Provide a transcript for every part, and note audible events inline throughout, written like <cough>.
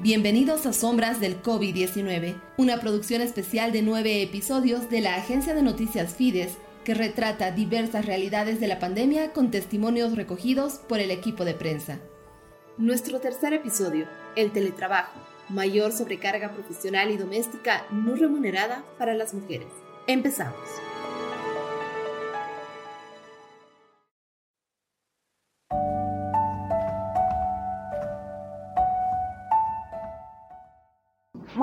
Bienvenidos a Sombras del COVID-19, una producción especial de nueve episodios de la agencia de noticias Fides que retrata diversas realidades de la pandemia con testimonios recogidos por el equipo de prensa. Nuestro tercer episodio, el teletrabajo, mayor sobrecarga profesional y doméstica no remunerada para las mujeres. Empezamos.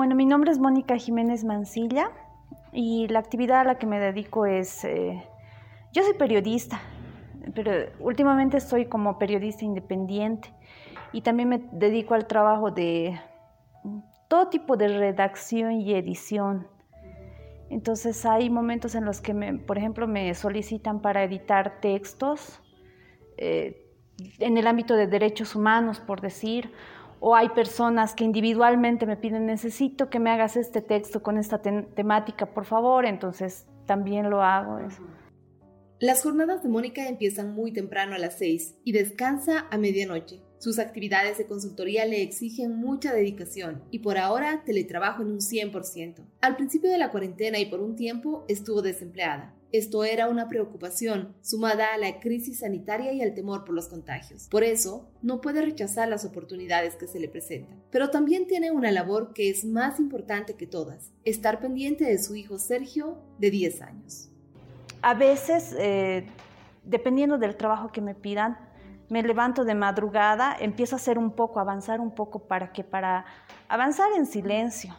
Bueno, mi nombre es Mónica Jiménez Mancilla y la actividad a la que me dedico es, eh, yo soy periodista, pero últimamente estoy como periodista independiente y también me dedico al trabajo de todo tipo de redacción y edición. Entonces hay momentos en los que, por ejemplo, me solicitan para editar textos eh, en el ámbito de derechos humanos, por decir, o hay personas que individualmente me piden, necesito que me hagas este texto con esta temática, por favor, entonces también lo hago. Las jornadas de Mónica empiezan muy temprano a las 6 y descansa a medianoche. Sus actividades de consultoría le exigen mucha dedicación y por ahora teletrabajo en un 100%. Al principio de la cuarentena y por un tiempo estuvo desempleada. Esto era una preocupación, sumada a la crisis sanitaria y al temor por los contagios. Por eso, no puede rechazar las oportunidades que se le presentan. Pero también tiene una labor que es más importante que todas, estar pendiente de su hijo Sergio, de 10 años. A veces, eh, dependiendo del trabajo que me pidan, me levanto de madrugada, empiezo a hacer un poco, avanzar un poco para que, para avanzar en silencio,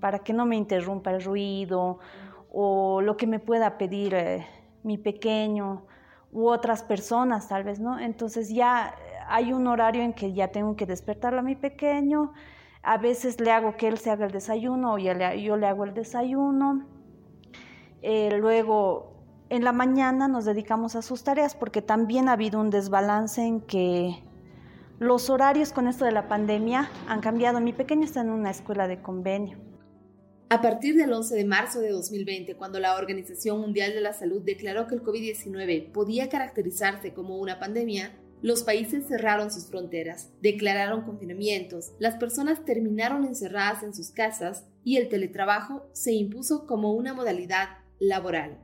para que no me interrumpa el ruido o lo que me pueda pedir eh, mi pequeño u otras personas tal vez, ¿no? Entonces ya hay un horario en que ya tengo que despertarlo a mi pequeño, a veces le hago que él se haga el desayuno o yo le hago el desayuno, eh, luego en la mañana nos dedicamos a sus tareas porque también ha habido un desbalance en que los horarios con esto de la pandemia han cambiado. Mi pequeño está en una escuela de convenio a partir del 11 de marzo de 2020, cuando la Organización Mundial de la Salud declaró que el COVID-19 podía caracterizarse como una pandemia, los países cerraron sus fronteras, declararon confinamientos, las personas terminaron encerradas en sus casas y el teletrabajo se impuso como una modalidad laboral.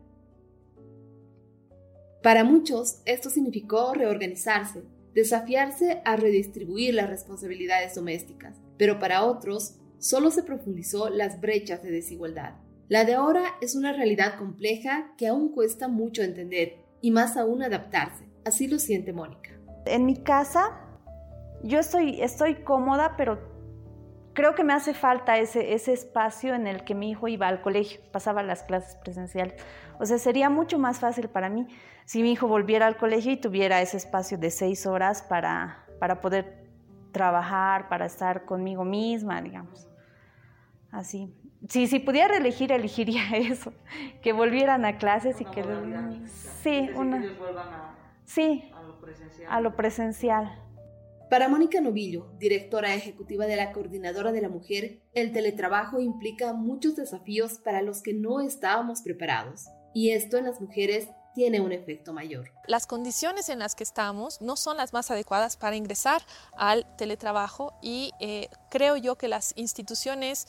Para muchos, esto significó reorganizarse, desafiarse a redistribuir las responsabilidades domésticas, pero para otros, solo se profundizó las brechas de desigualdad. La de ahora es una realidad compleja que aún cuesta mucho entender y más aún adaptarse. Así lo siente Mónica. En mi casa yo estoy, estoy cómoda, pero creo que me hace falta ese, ese espacio en el que mi hijo iba al colegio, pasaba las clases presenciales. O sea, sería mucho más fácil para mí si mi hijo volviera al colegio y tuviera ese espacio de seis horas para, para poder trabajar, para estar conmigo misma, digamos. Así. Sí, si pudiera elegir, elegiría <laughs> eso, que volvieran a clases y que... Sí, una... sí, a lo presencial. A lo presencial. Para Mónica Novillo, directora ejecutiva de la Coordinadora de la Mujer, el teletrabajo implica muchos desafíos para los que no estábamos preparados. Y esto en las mujeres tiene un efecto mayor. Las condiciones en las que estamos no son las más adecuadas para ingresar al teletrabajo y eh, creo yo que las instituciones,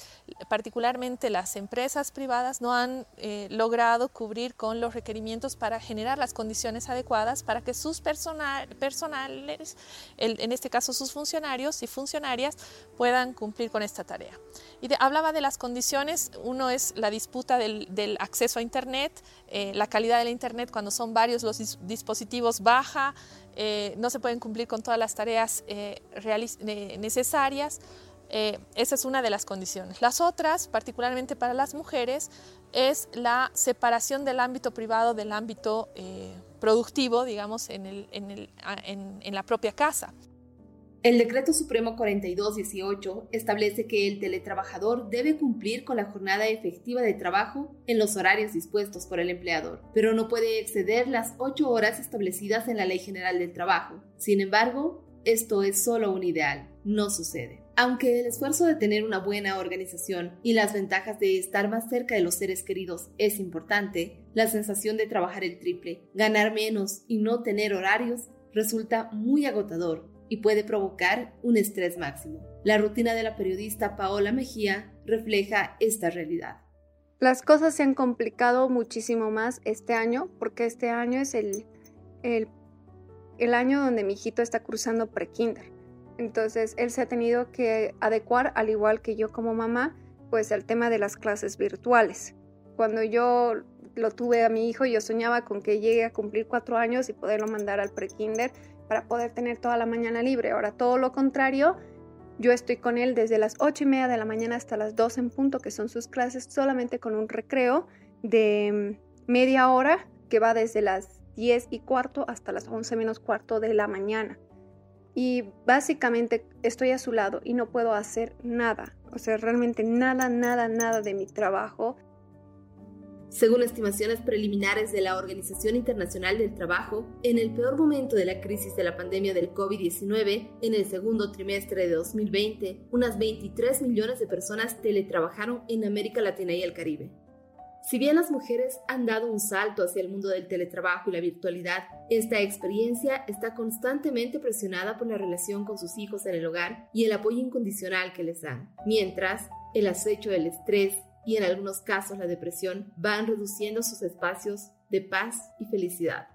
particularmente las empresas privadas, no han eh, logrado cubrir con los requerimientos para generar las condiciones adecuadas para que sus personal, personales, en este caso sus funcionarios y funcionarias, puedan cumplir con esta tarea. Y hablaba de las condiciones, uno es la disputa del, acceso a Internet, eh, la calidad del Internet cuando son varios los dispositivos baja, eh, no se pueden cumplir con todas las tareas eh, necesarias. Esa es una de las condiciones. Las otras, particularmente para las mujeres, es la separación del ámbito privado del ámbito productivo, digamos, en la propia casa. El Decreto Supremo 4218 establece que el teletrabajador debe cumplir con la jornada efectiva de trabajo en los horarios dispuestos por el empleador, pero no puede exceder las ocho horas establecidas en la Ley General del Trabajo. Sin embargo, esto es solo un ideal, no sucede. Aunque el esfuerzo de tener una buena organización y las ventajas de estar más cerca de los seres queridos es importante, la sensación de trabajar el triple, ganar menos y no tener horarios resulta muy agotador y puede provocar un estrés máximo. La rutina de la periodista Paola Mejía refleja esta realidad. Las cosas se han complicado muchísimo más este año porque este año es el, el, año donde mi hijito está cruzando pre-kinder. Entonces él se ha tenido que adecuar, al igual que yo como mamá, pues al tema de las clases virtuales. Cuando yo lo tuve a mi hijo, yo soñaba con que llegue a cumplir cuatro años y poderlo mandar al pre-kinder para poder tener toda la mañana libre. Ahora todo lo contrario, yo estoy con él desde las ocho y media de la mañana hasta las dos en punto, que son sus clases, solamente con un recreo de media hora que va desde las diez y cuarto hasta las once menos cuarto de la mañana y básicamente estoy a su lado y no puedo hacer nada, o sea, realmente nada, nada, nada de mi trabajo. Según estimaciones preliminares de la Organización Internacional del Trabajo, en el peor momento de la crisis de la pandemia del COVID-19, en el segundo trimestre de 2020, unas 23 millones de personas teletrabajaron en América Latina y el Caribe. Si bien las mujeres han dado un salto hacia el mundo del teletrabajo y la virtualidad, esta experiencia está constantemente presionada por la relación con sus hijos en el hogar y el apoyo incondicional que les dan, mientras el acecho del estrés y en algunos casos la depresión van reduciendo sus espacios de paz y felicidad.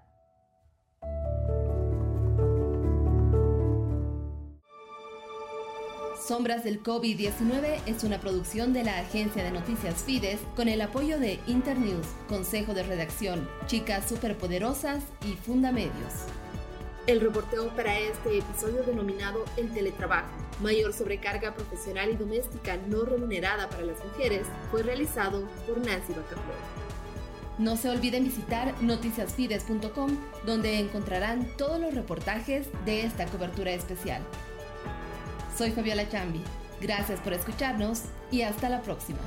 Sombras del COVID-19 es una producción de la agencia de noticias Fides con el apoyo de Internews, Consejo de Redacción, Chicas Superpoderosas y Fundamedios. El reporteo para este episodio denominado El teletrabajo, mayor sobrecarga profesional y doméstica no remunerada para las mujeres, fue realizado por Nancy Bacaflor. No se olviden visitar noticiasfides.com, donde encontrarán todos los reportajes de esta cobertura especial. Soy Fabiola Chambi. Gracias por escucharnos y hasta la próxima.